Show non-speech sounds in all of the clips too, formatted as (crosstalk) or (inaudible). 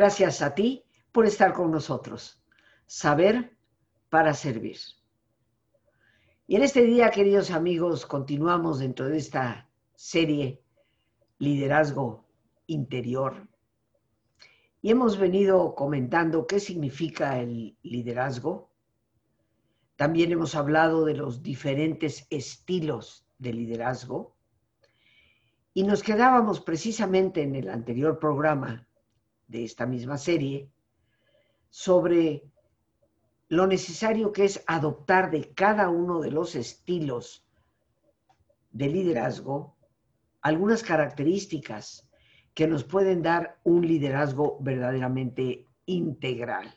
Gracias a ti por estar con nosotros. Saber para servir. Y en este día, queridos amigos, continuamos dentro de esta serie Liderazgo Interior. Y hemos venido comentando qué significa el liderazgo. También hemos hablado de los diferentes estilos de liderazgo. Y nos quedábamos precisamente en el anterior programa de esta misma serie sobre lo necesario que es adoptar de cada uno de los estilos de liderazgo algunas características que nos pueden dar un liderazgo verdaderamente integral.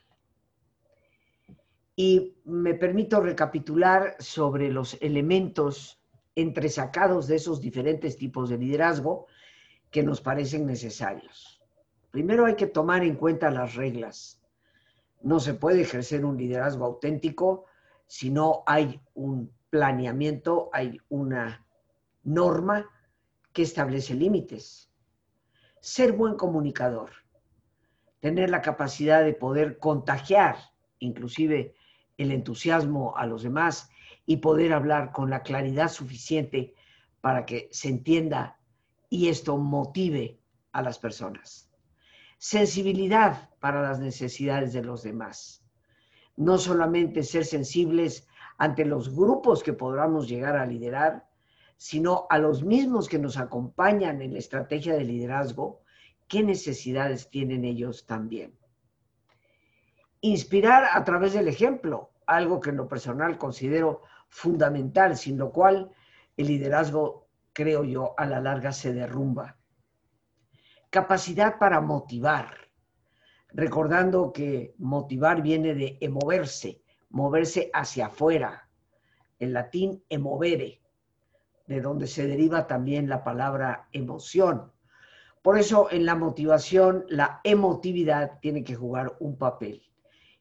Y me permito recapitular sobre los elementos entresacados de esos diferentes tipos de liderazgo que nos parecen necesarios. Primero hay que tomar en cuenta las reglas. No se puede ejercer un liderazgo auténtico si no hay un planeamiento, hay una norma que establece límites. Ser buen comunicador, tener la capacidad de poder contagiar inclusive el entusiasmo a los demás y poder hablar con la claridad suficiente para que se entienda y esto motive a las personas sensibilidad para las necesidades de los demás. No solamente ser sensibles ante los grupos que podamos llegar a liderar, sino a los mismos que nos acompañan en la estrategia de liderazgo, qué necesidades tienen ellos también. Inspirar a través del ejemplo, algo que en lo personal considero fundamental, sin lo cual el liderazgo, creo yo, a la larga se derrumba capacidad para motivar, recordando que motivar viene de moverse, moverse hacia afuera, en latín emovere, de donde se deriva también la palabra emoción. Por eso en la motivación la emotividad tiene que jugar un papel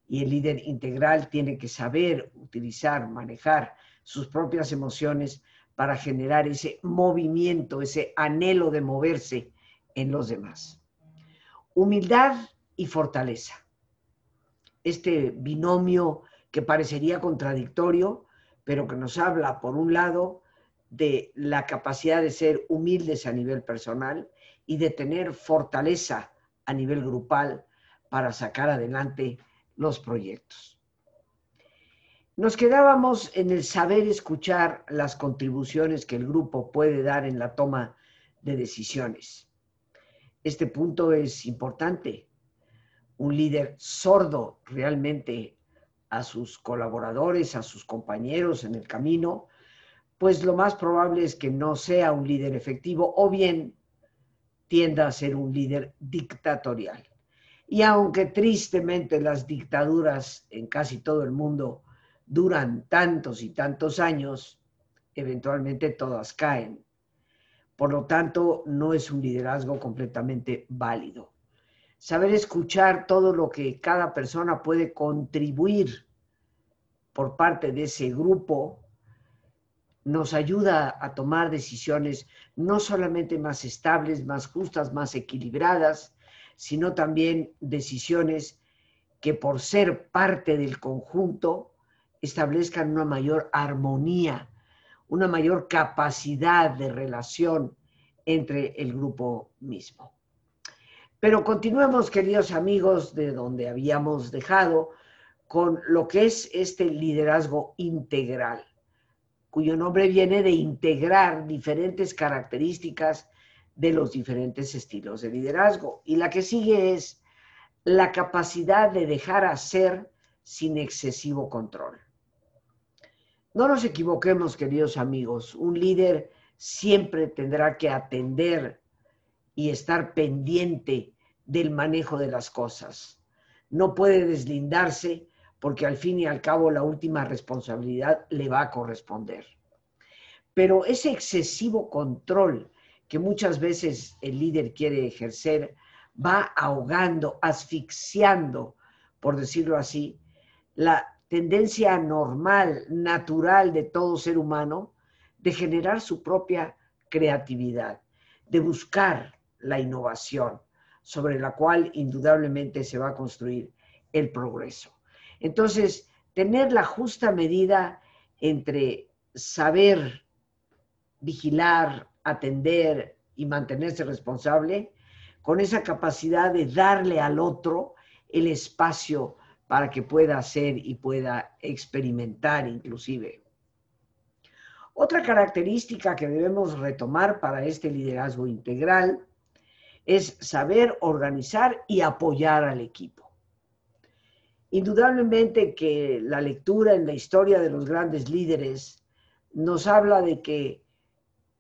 y el líder integral tiene que saber utilizar, manejar sus propias emociones para generar ese movimiento, ese anhelo de moverse en los demás. Humildad y fortaleza. Este binomio que parecería contradictorio, pero que nos habla, por un lado, de la capacidad de ser humildes a nivel personal y de tener fortaleza a nivel grupal para sacar adelante los proyectos. Nos quedábamos en el saber escuchar las contribuciones que el grupo puede dar en la toma de decisiones. Este punto es importante. Un líder sordo realmente a sus colaboradores, a sus compañeros en el camino, pues lo más probable es que no sea un líder efectivo o bien tienda a ser un líder dictatorial. Y aunque tristemente las dictaduras en casi todo el mundo duran tantos y tantos años, eventualmente todas caen. Por lo tanto, no es un liderazgo completamente válido. Saber escuchar todo lo que cada persona puede contribuir por parte de ese grupo nos ayuda a tomar decisiones no solamente más estables, más justas, más equilibradas, sino también decisiones que por ser parte del conjunto establezcan una mayor armonía una mayor capacidad de relación entre el grupo mismo. Pero continuemos, queridos amigos, de donde habíamos dejado, con lo que es este liderazgo integral, cuyo nombre viene de integrar diferentes características de los diferentes estilos de liderazgo. Y la que sigue es la capacidad de dejar hacer sin excesivo control. No nos equivoquemos, queridos amigos. Un líder siempre tendrá que atender y estar pendiente del manejo de las cosas. No puede deslindarse porque al fin y al cabo la última responsabilidad le va a corresponder. Pero ese excesivo control que muchas veces el líder quiere ejercer va ahogando, asfixiando, por decirlo así, la tendencia normal, natural de todo ser humano, de generar su propia creatividad, de buscar la innovación, sobre la cual indudablemente se va a construir el progreso. Entonces, tener la justa medida entre saber vigilar, atender y mantenerse responsable, con esa capacidad de darle al otro el espacio para que pueda hacer y pueda experimentar inclusive. Otra característica que debemos retomar para este liderazgo integral es saber organizar y apoyar al equipo. Indudablemente que la lectura en la historia de los grandes líderes nos habla de que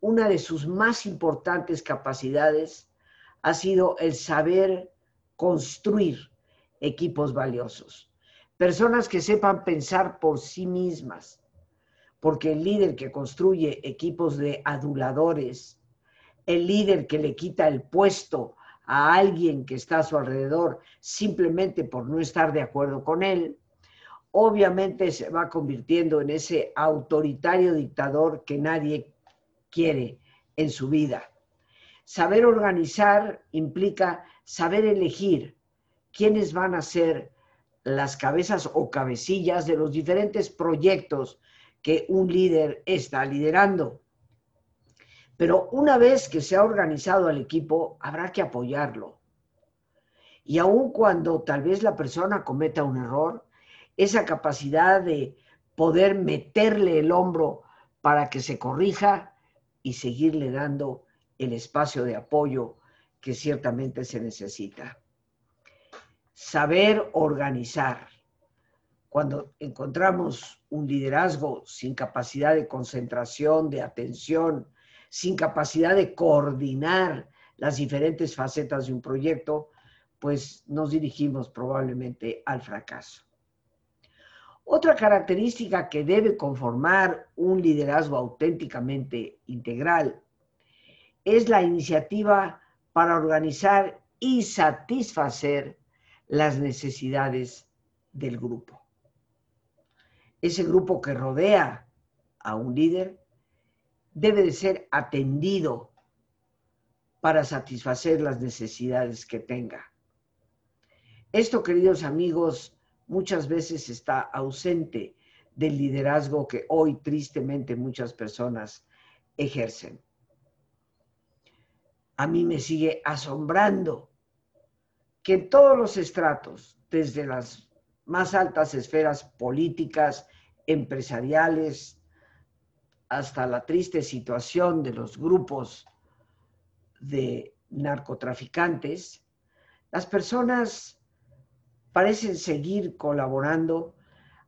una de sus más importantes capacidades ha sido el saber construir equipos valiosos. Personas que sepan pensar por sí mismas, porque el líder que construye equipos de aduladores, el líder que le quita el puesto a alguien que está a su alrededor simplemente por no estar de acuerdo con él, obviamente se va convirtiendo en ese autoritario dictador que nadie quiere en su vida. Saber organizar implica saber elegir quiénes van a ser las cabezas o cabecillas de los diferentes proyectos que un líder está liderando. Pero una vez que se ha organizado el equipo, habrá que apoyarlo. Y aun cuando tal vez la persona cometa un error, esa capacidad de poder meterle el hombro para que se corrija y seguirle dando el espacio de apoyo que ciertamente se necesita. Saber organizar. Cuando encontramos un liderazgo sin capacidad de concentración, de atención, sin capacidad de coordinar las diferentes facetas de un proyecto, pues nos dirigimos probablemente al fracaso. Otra característica que debe conformar un liderazgo auténticamente integral es la iniciativa para organizar y satisfacer las necesidades del grupo. Ese grupo que rodea a un líder debe de ser atendido para satisfacer las necesidades que tenga. Esto, queridos amigos, muchas veces está ausente del liderazgo que hoy tristemente muchas personas ejercen a mí me sigue asombrando que en todos los estratos, desde las más altas esferas políticas, empresariales, hasta la triste situación de los grupos de narcotraficantes, las personas parecen seguir colaborando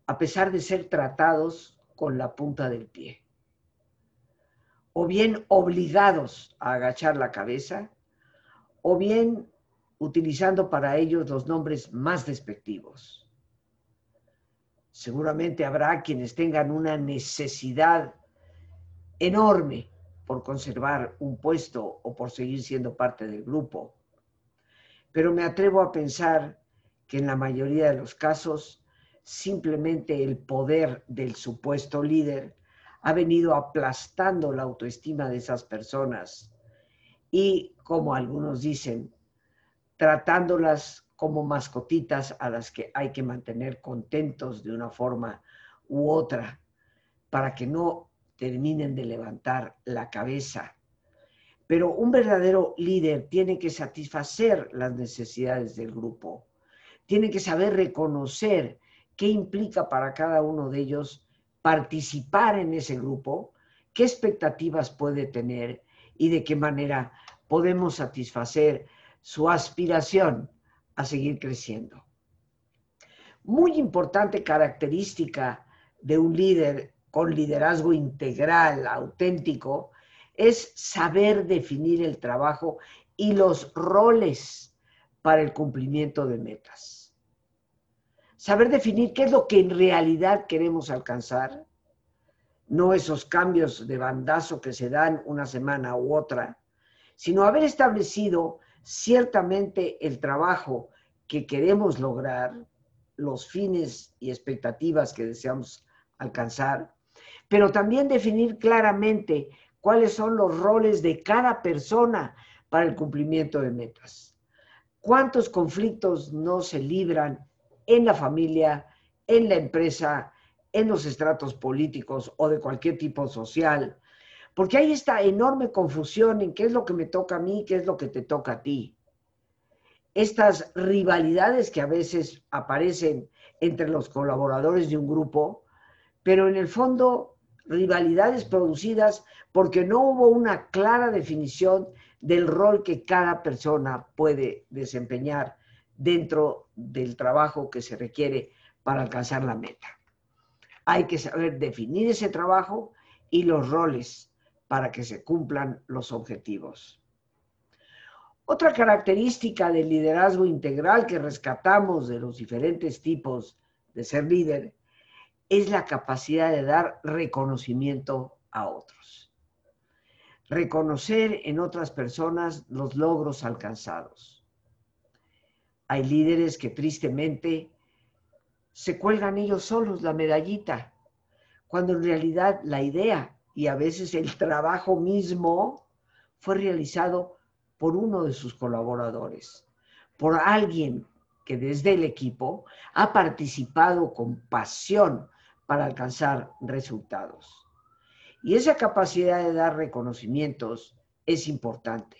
a pesar de ser tratados con la punta del pie. O bien obligados a agachar la cabeza, o bien utilizando para ellos los nombres más despectivos. Seguramente habrá quienes tengan una necesidad enorme por conservar un puesto o por seguir siendo parte del grupo. Pero me atrevo a pensar que en la mayoría de los casos simplemente el poder del supuesto líder ha venido aplastando la autoestima de esas personas y, como algunos dicen, tratándolas como mascotitas a las que hay que mantener contentos de una forma u otra para que no terminen de levantar la cabeza. Pero un verdadero líder tiene que satisfacer las necesidades del grupo, tiene que saber reconocer qué implica para cada uno de ellos participar en ese grupo, qué expectativas puede tener y de qué manera podemos satisfacer su aspiración a seguir creciendo. Muy importante característica de un líder con liderazgo integral, auténtico, es saber definir el trabajo y los roles para el cumplimiento de metas saber definir qué es lo que en realidad queremos alcanzar, no esos cambios de bandazo que se dan una semana u otra, sino haber establecido ciertamente el trabajo que queremos lograr, los fines y expectativas que deseamos alcanzar, pero también definir claramente cuáles son los roles de cada persona para el cumplimiento de metas. ¿Cuántos conflictos no se libran en la familia, en la empresa, en los estratos políticos o de cualquier tipo social? Porque hay esta enorme confusión en qué es lo que me toca a mí, qué es lo que te toca a ti. Estas rivalidades que a veces aparecen entre los colaboradores de un grupo, pero en el fondo rivalidades producidas porque no hubo una clara definición del rol que cada persona puede desempeñar dentro del trabajo que se requiere para alcanzar la meta. Hay que saber definir ese trabajo y los roles para que se cumplan los objetivos. Otra característica del liderazgo integral que rescatamos de los diferentes tipos de ser líder es la capacidad de dar reconocimiento a otros. Reconocer en otras personas los logros alcanzados. Hay líderes que tristemente se cuelgan ellos solos la medallita, cuando en realidad la idea y a veces el (laughs) trabajo mismo fue realizado por uno de sus colaboradores, por alguien que desde el equipo ha participado con pasión para alcanzar resultados. Y esa capacidad de dar reconocimientos es importante.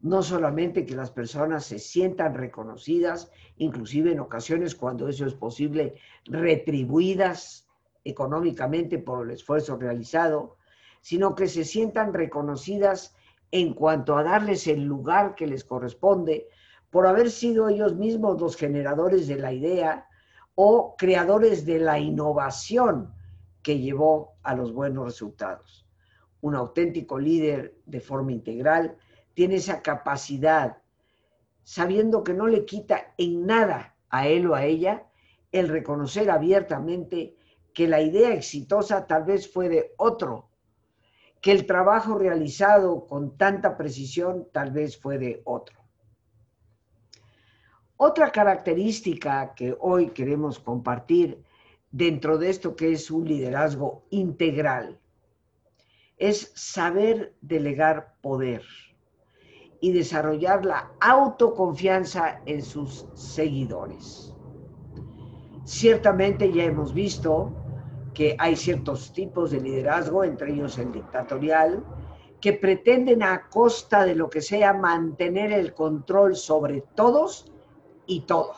No solamente que las personas se sientan reconocidas, inclusive en ocasiones cuando eso es posible, retribuidas económicamente por el esfuerzo realizado, sino que se sientan reconocidas en cuanto a darles el lugar que les corresponde por haber sido ellos mismos los generadores de la idea o creadores de la innovación que llevó a los buenos resultados. Un auténtico líder de forma integral tiene esa capacidad, sabiendo que no le quita en nada a él o a ella el reconocer abiertamente que la idea exitosa tal vez fue de otro, que el trabajo realizado con tanta precisión tal vez fue de otro. Otra característica que hoy queremos compartir dentro de esto que es un liderazgo integral es saber delegar poder y desarrollar la autoconfianza en sus seguidores. Ciertamente ya hemos visto que hay ciertos tipos de liderazgo, entre ellos el dictatorial, que pretenden a costa de lo que sea mantener el control sobre todos y todo.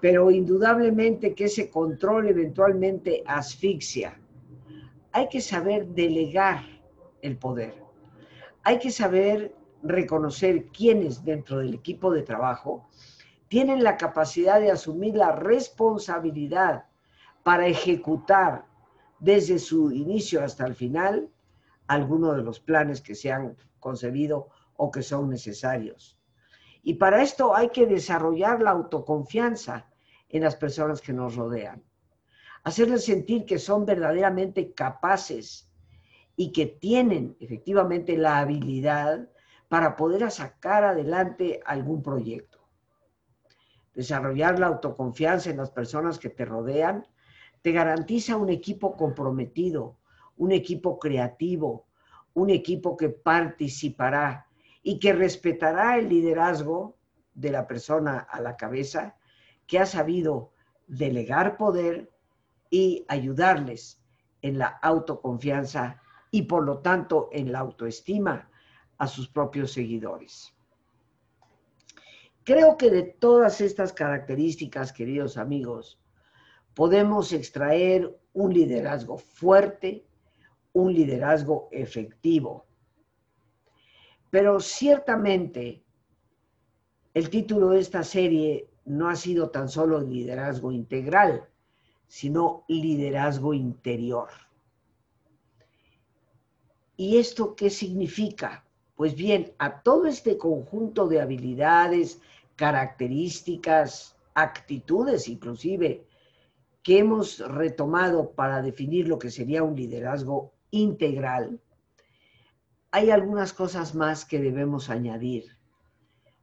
Pero indudablemente que ese control eventualmente asfixia. Hay que saber delegar el poder. Hay que saber reconocer quiénes dentro del equipo de trabajo tienen la capacidad de asumir la responsabilidad para ejecutar desde su inicio hasta el final algunos de los planes que se han concebido o que son necesarios. Y para esto hay que desarrollar la autoconfianza en las personas que nos rodean. Hacerles sentir que son verdaderamente capaces y que tienen efectivamente la habilidad para poder sacar adelante algún proyecto. Desarrollar la autoconfianza en las personas que te rodean te garantiza un equipo comprometido, un equipo creativo, un equipo que participará y que respetará el liderazgo de la persona a la cabeza que ha sabido delegar poder y ayudarles en la autoconfianza y por lo tanto en la autoestima a sus propios seguidores. Creo que de todas estas características, queridos amigos, podemos extraer un liderazgo fuerte, un liderazgo efectivo, pero ciertamente el título de esta serie no ha sido tan solo liderazgo integral, sino liderazgo interior. ¿Y esto qué significa? Pues bien, a todo este conjunto de habilidades, características, actitudes inclusive, que hemos retomado para definir lo que sería un liderazgo integral, hay algunas cosas más que debemos añadir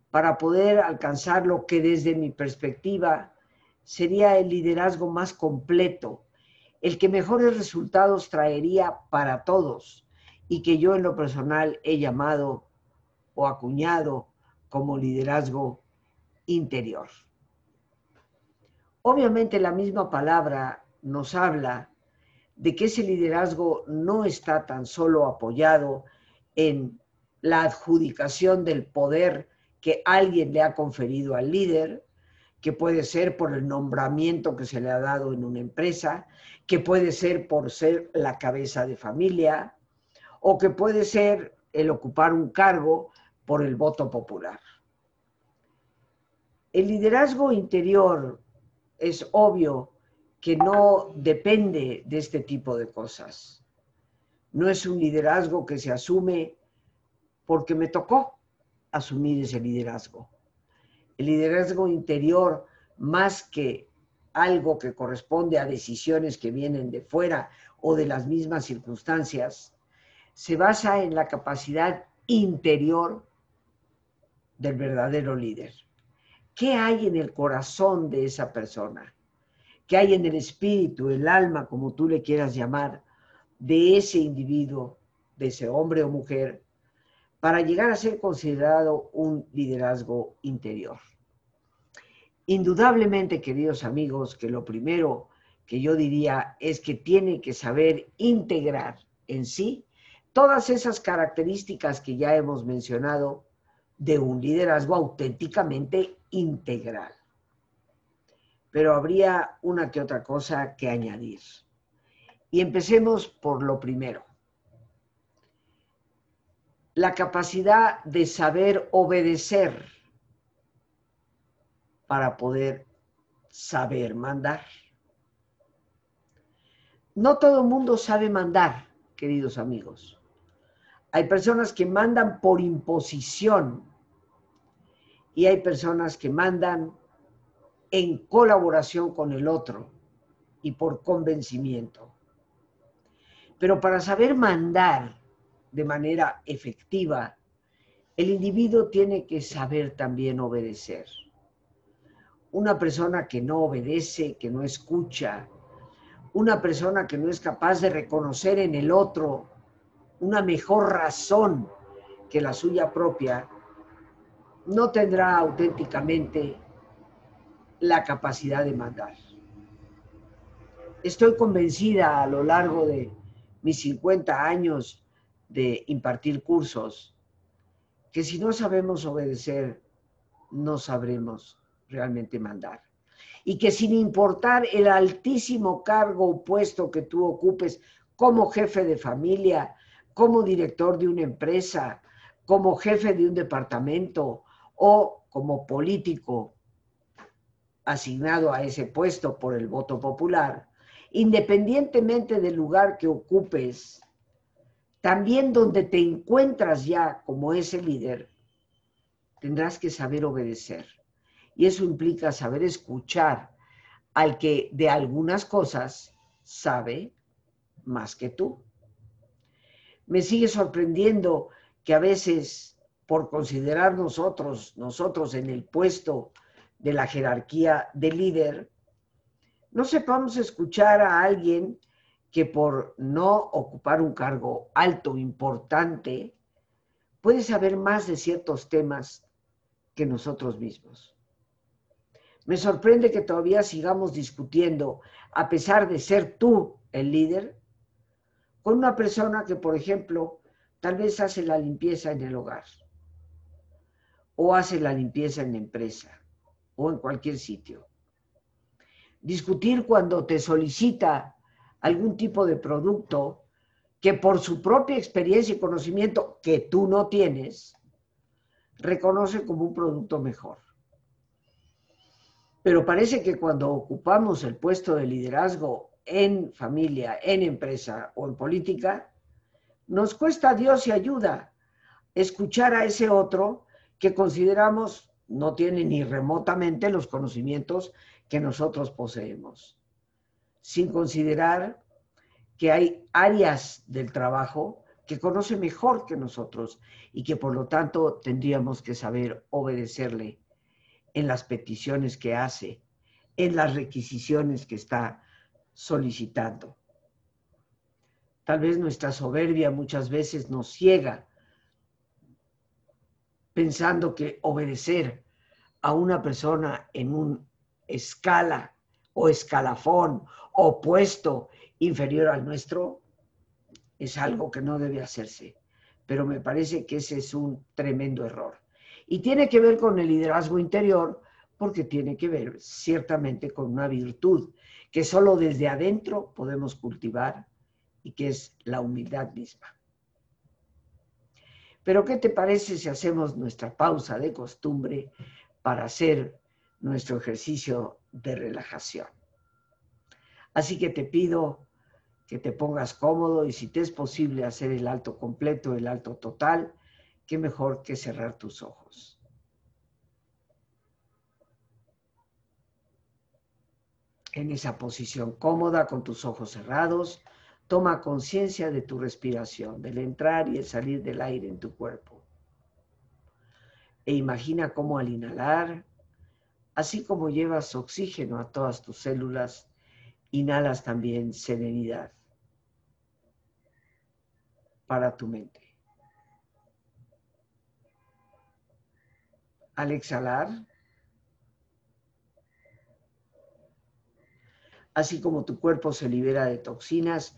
para poder alcanzar lo que desde mi perspectiva sería el liderazgo más completo, el que mejores resultados traería para todos y que yo en lo personal he llamado o acuñado como liderazgo interior. Obviamente la misma palabra nos habla de que ese liderazgo no está tan solo apoyado en la adjudicación del poder que alguien le ha conferido al líder, que puede ser por el nombramiento que se le ha dado en una empresa, que puede ser por ser la cabeza de familia, o que puede ser el ocupar un cargo por el voto popular. El liderazgo interior es obvio que no depende de este tipo de cosas. No es un liderazgo que se asume porque me tocó asumir ese liderazgo. El liderazgo interior, más que algo que corresponde a decisiones que vienen de fuera o de las mismas circunstancias, se basa en la capacidad interior del verdadero líder. ¿Qué hay en el corazón de esa persona? ¿Qué hay en el espíritu, el alma, como tú le quieras llamar, de ese individuo, de ese hombre o mujer, para llegar a ser considerado un liderazgo interior? Indudablemente, queridos amigos, que lo primero que yo diría es que tiene que saber integrar en sí todas esas características que ya hemos mencionado de un liderazgo auténticamente integral. Pero habría una que otra cosa que añadir. Y empecemos por lo primero. La capacidad de saber obedecer para poder saber mandar. No todo el mundo sabe mandar, queridos amigos. Hay personas que mandan por imposición y hay personas que mandan en colaboración con el otro y por convencimiento. Pero para saber mandar de manera efectiva, el individuo tiene que saber también obedecer. Una persona que no obedece, que no escucha, una persona que no es capaz de reconocer en el otro una mejor razón que la suya propia, no tendrá auténticamente la capacidad de mandar. Estoy convencida a lo largo de mis 50 años de impartir cursos que si no sabemos obedecer, no sabremos realmente mandar. Y que sin importar el altísimo cargo o puesto que tú ocupes como jefe de familia, como director de una empresa, como jefe de un departamento o como político asignado a ese puesto por el voto popular, independientemente del lugar que ocupes, también donde te encuentras ya como ese líder, tendrás que saber obedecer. Y eso implica saber escuchar al que de algunas cosas sabe más que tú. Me sigue sorprendiendo que a veces, por considerar nosotros, nosotros en el puesto de la jerarquía de líder, no sepamos escuchar a alguien que por no ocupar un cargo alto, importante, puede saber más de ciertos temas que nosotros mismos. Me sorprende que todavía sigamos discutiendo, a pesar de ser tú el líder, con una persona que, por ejemplo, tal vez hace la limpieza en el hogar o hace la limpieza en la empresa o en cualquier sitio. Discutir cuando te solicita algún tipo de producto que por su propia experiencia y conocimiento que tú no tienes, reconoce como un producto mejor. Pero parece que cuando ocupamos el puesto de liderazgo en familia, en empresa o en política, nos cuesta Dios y ayuda escuchar a ese otro que consideramos no tiene ni remotamente los conocimientos que nosotros poseemos, sin considerar que hay áreas del trabajo que conoce mejor que nosotros y que por lo tanto tendríamos que saber obedecerle en las peticiones que hace, en las requisiciones que está solicitando. Tal vez nuestra soberbia muchas veces nos ciega pensando que obedecer a una persona en un escala o escalafón o puesto inferior al nuestro es algo que no debe hacerse. Pero me parece que ese es un tremendo error. Y tiene que ver con el liderazgo interior porque tiene que ver ciertamente con una virtud que solo desde adentro podemos cultivar y que es la humildad misma. Pero ¿qué te parece si hacemos nuestra pausa de costumbre para hacer nuestro ejercicio de relajación? Así que te pido que te pongas cómodo y si te es posible hacer el alto completo, el alto total, qué mejor que cerrar tus ojos. En esa posición cómoda, con tus ojos cerrados, Toma conciencia de tu respiración, del entrar y el salir del aire en tu cuerpo. E imagina cómo al inhalar, así como llevas oxígeno a todas tus células, inhalas también serenidad para tu mente. Al exhalar, así como tu cuerpo se libera de toxinas,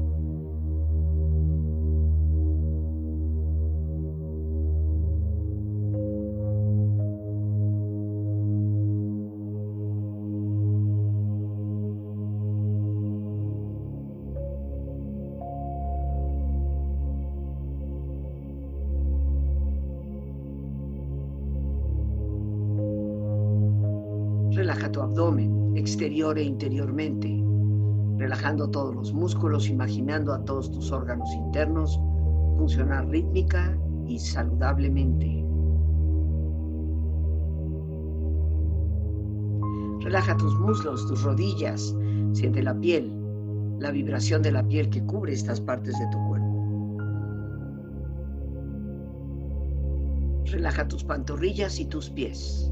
E interiormente, relajando todos los músculos, imaginando a todos tus órganos internos funcionar rítmica y saludablemente. Relaja tus muslos, tus rodillas, siente la piel, la vibración de la piel que cubre estas partes de tu cuerpo. Relaja tus pantorrillas y tus pies.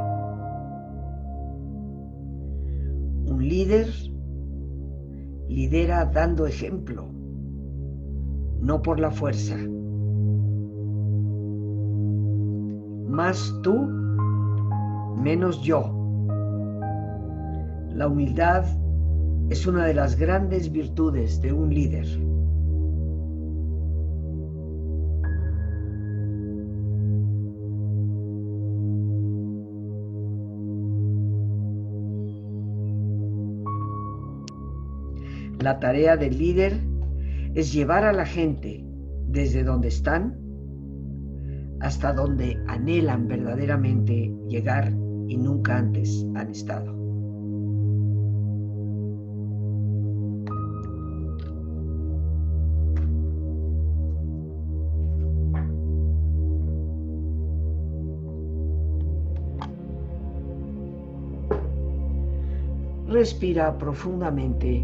Dando ejemplo, no por la fuerza. Más tú, menos yo. La humildad es una de las grandes virtudes de un líder. La tarea del líder es llevar a la gente desde donde están hasta donde anhelan verdaderamente llegar y nunca antes han estado. Respira profundamente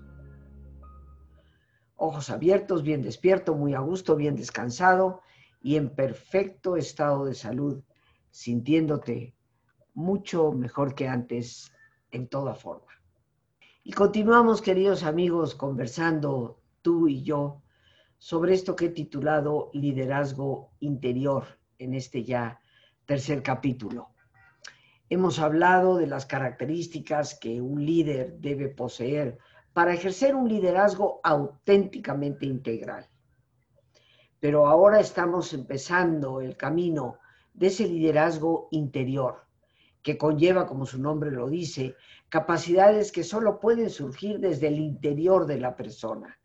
ojos abiertos, bien despierto, muy a gusto, bien descansado y en perfecto estado de salud, sintiéndote mucho mejor que antes en toda forma. Y continuamos, queridos amigos, conversando tú y yo sobre esto que he titulado Liderazgo Interior en este ya tercer capítulo. Hemos hablado de las características que un líder debe poseer para ejercer un liderazgo auténticamente integral. Pero ahora estamos empezando el camino de ese liderazgo interior, que conlleva, como su nombre lo dice, capacidades que solo pueden surgir desde el interior de la persona,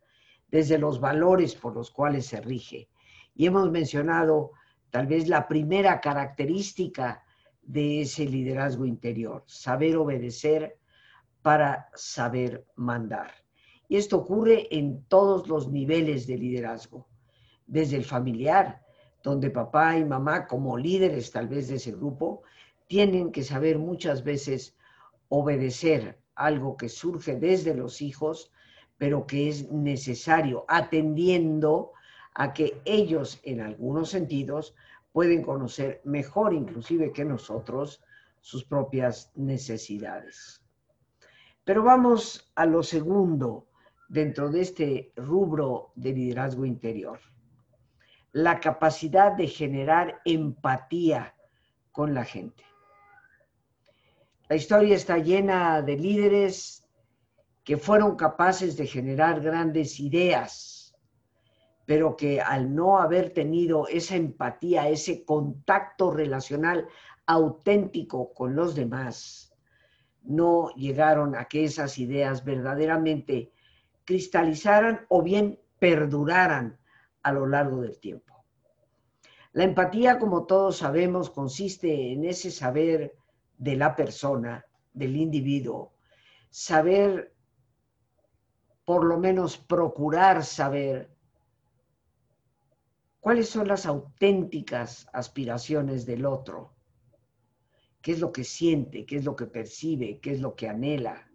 desde los valores por los cuales se rige. Y hemos mencionado tal vez la primera característica de ese liderazgo interior, saber obedecer para saber mandar. Y esto ocurre en todos los niveles de liderazgo, desde el familiar, donde papá y mamá como líderes tal vez de ese grupo tienen que saber muchas veces obedecer algo que surge desde los hijos, pero que es necesario atendiendo a que ellos en algunos sentidos pueden conocer mejor inclusive que nosotros sus propias necesidades. Pero vamos a lo segundo dentro de este rubro de liderazgo interior. La capacidad de generar empatía con la gente. La historia está llena de líderes que fueron capaces de generar grandes ideas, pero que al no haber tenido esa empatía, ese contacto relacional auténtico con los demás, no llegaron a que esas ideas verdaderamente cristalizaran o bien perduraran a lo largo del tiempo. La empatía, como todos sabemos, consiste en ese saber de la persona, del individuo, saber, por lo menos procurar saber cuáles son las auténticas aspiraciones del otro qué es lo que siente, qué es lo que percibe, qué es lo que anhela.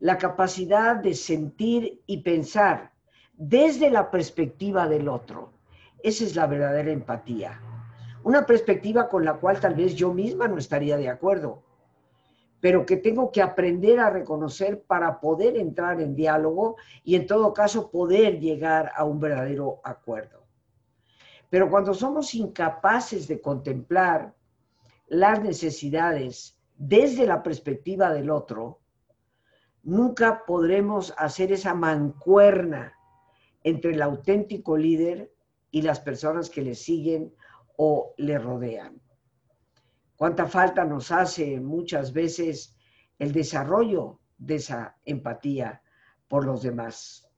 La capacidad de sentir y pensar desde la perspectiva del otro. Esa es la verdadera empatía. una perspectiva con la cual tal vez yo misma no estaría de acuerdo, pero que tengo que aprender a reconocer para poder entrar en diálogo y en todo caso poder llegar a un verdadero acuerdo. Pero cuando somos incapaces de contemplar las necesidades desde la perspectiva del otro, nunca podremos hacer esa mancuerna entre el auténtico líder y las personas que le siguen o le rodean. Cuánta falta nos hace muchas veces el desarrollo de esa empatía por los demás,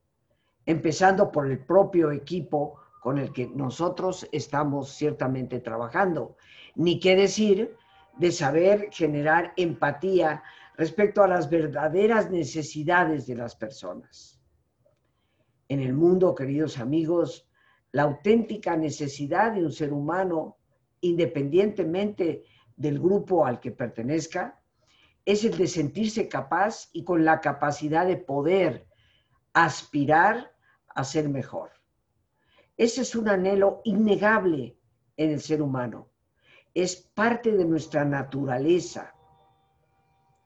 empezando por el propio equipo con el que nosotros estamos ciertamente trabajando. Ni qué decir de saber generar empatía respecto a las verdaderas necesidades de las personas. En el mundo, queridos amigos, la auténtica necesidad de un ser humano, independientemente del grupo al que pertenezca, es el de sentirse capaz y con la capacidad de poder aspirar a ser mejor. Ese es un anhelo innegable en el ser humano. Es parte de nuestra naturaleza.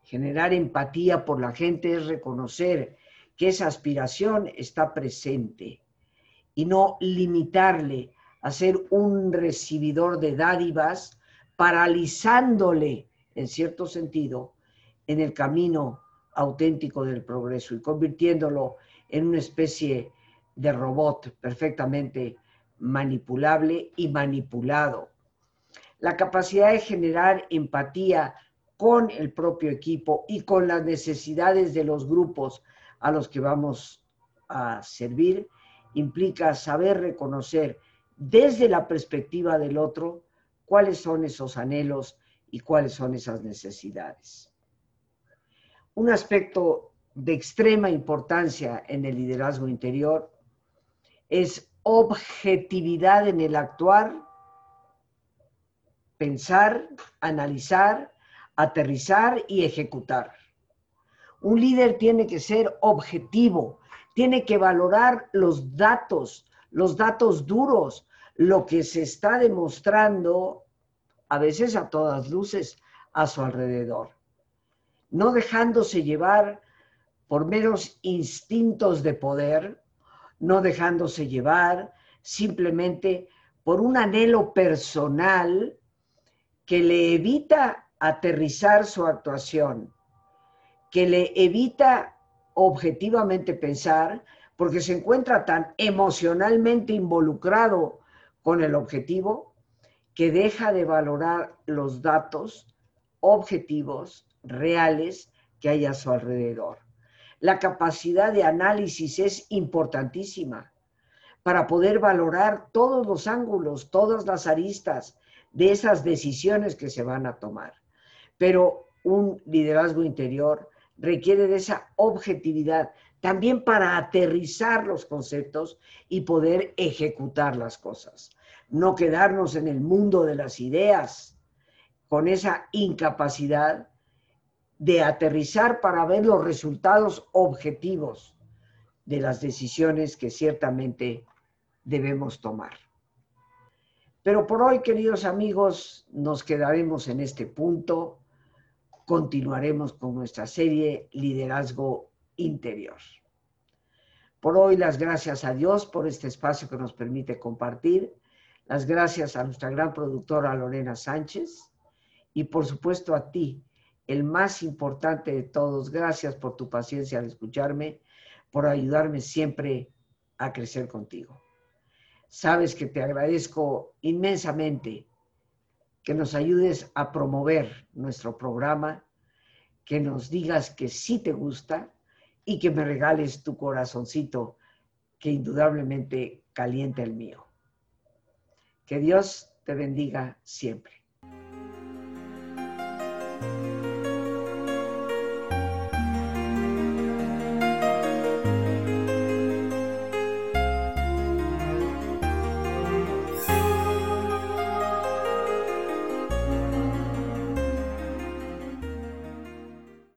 Generar empatía por la gente es reconocer que esa aspiración está presente y no limitarle a ser un recibidor de dádivas, paralizándole, en cierto sentido, en el camino auténtico del progreso y convirtiéndolo en una especie de robot perfectamente manipulable y manipulado. La capacidad de generar empatía con el propio equipo y con las necesidades de los grupos a los que vamos a servir implica saber reconocer desde la perspectiva del otro cuáles son esos anhelos y cuáles son esas necesidades. Un aspecto de extrema importancia en el liderazgo interior es objetividad en el actuar, pensar, analizar, aterrizar y ejecutar. Un líder tiene que ser objetivo, tiene que valorar los datos, los datos duros, lo que se está demostrando, a veces a todas luces, a su alrededor. No dejándose llevar por meros instintos de poder, no dejándose llevar simplemente por un anhelo personal que le evita aterrizar su actuación, que le evita objetivamente pensar, porque se encuentra tan emocionalmente involucrado con el objetivo que deja de valorar los datos objetivos, reales que hay a su alrededor. La capacidad de análisis es importantísima para poder valorar todos los ángulos, todas las aristas de esas decisiones que se van a tomar. Pero un liderazgo interior requiere de esa objetividad también para aterrizar los conceptos y poder ejecutar las cosas. No quedarnos en el mundo de las ideas con esa incapacidad de aterrizar para ver los resultados objetivos de las decisiones que ciertamente debemos tomar. Pero por hoy, queridos amigos, nos quedaremos en este punto. Continuaremos con nuestra serie Liderazgo Interior. Por hoy, las gracias a Dios por este espacio que nos permite compartir. Las gracias a nuestra gran productora Lorena Sánchez y por supuesto a ti el más importante de todos. Gracias por tu paciencia al escucharme, por ayudarme siempre a crecer contigo. Sabes que te agradezco inmensamente que nos ayudes a promover nuestro programa, que nos digas que sí te gusta y que me regales tu corazoncito que indudablemente calienta el mío. Que Dios te bendiga siempre.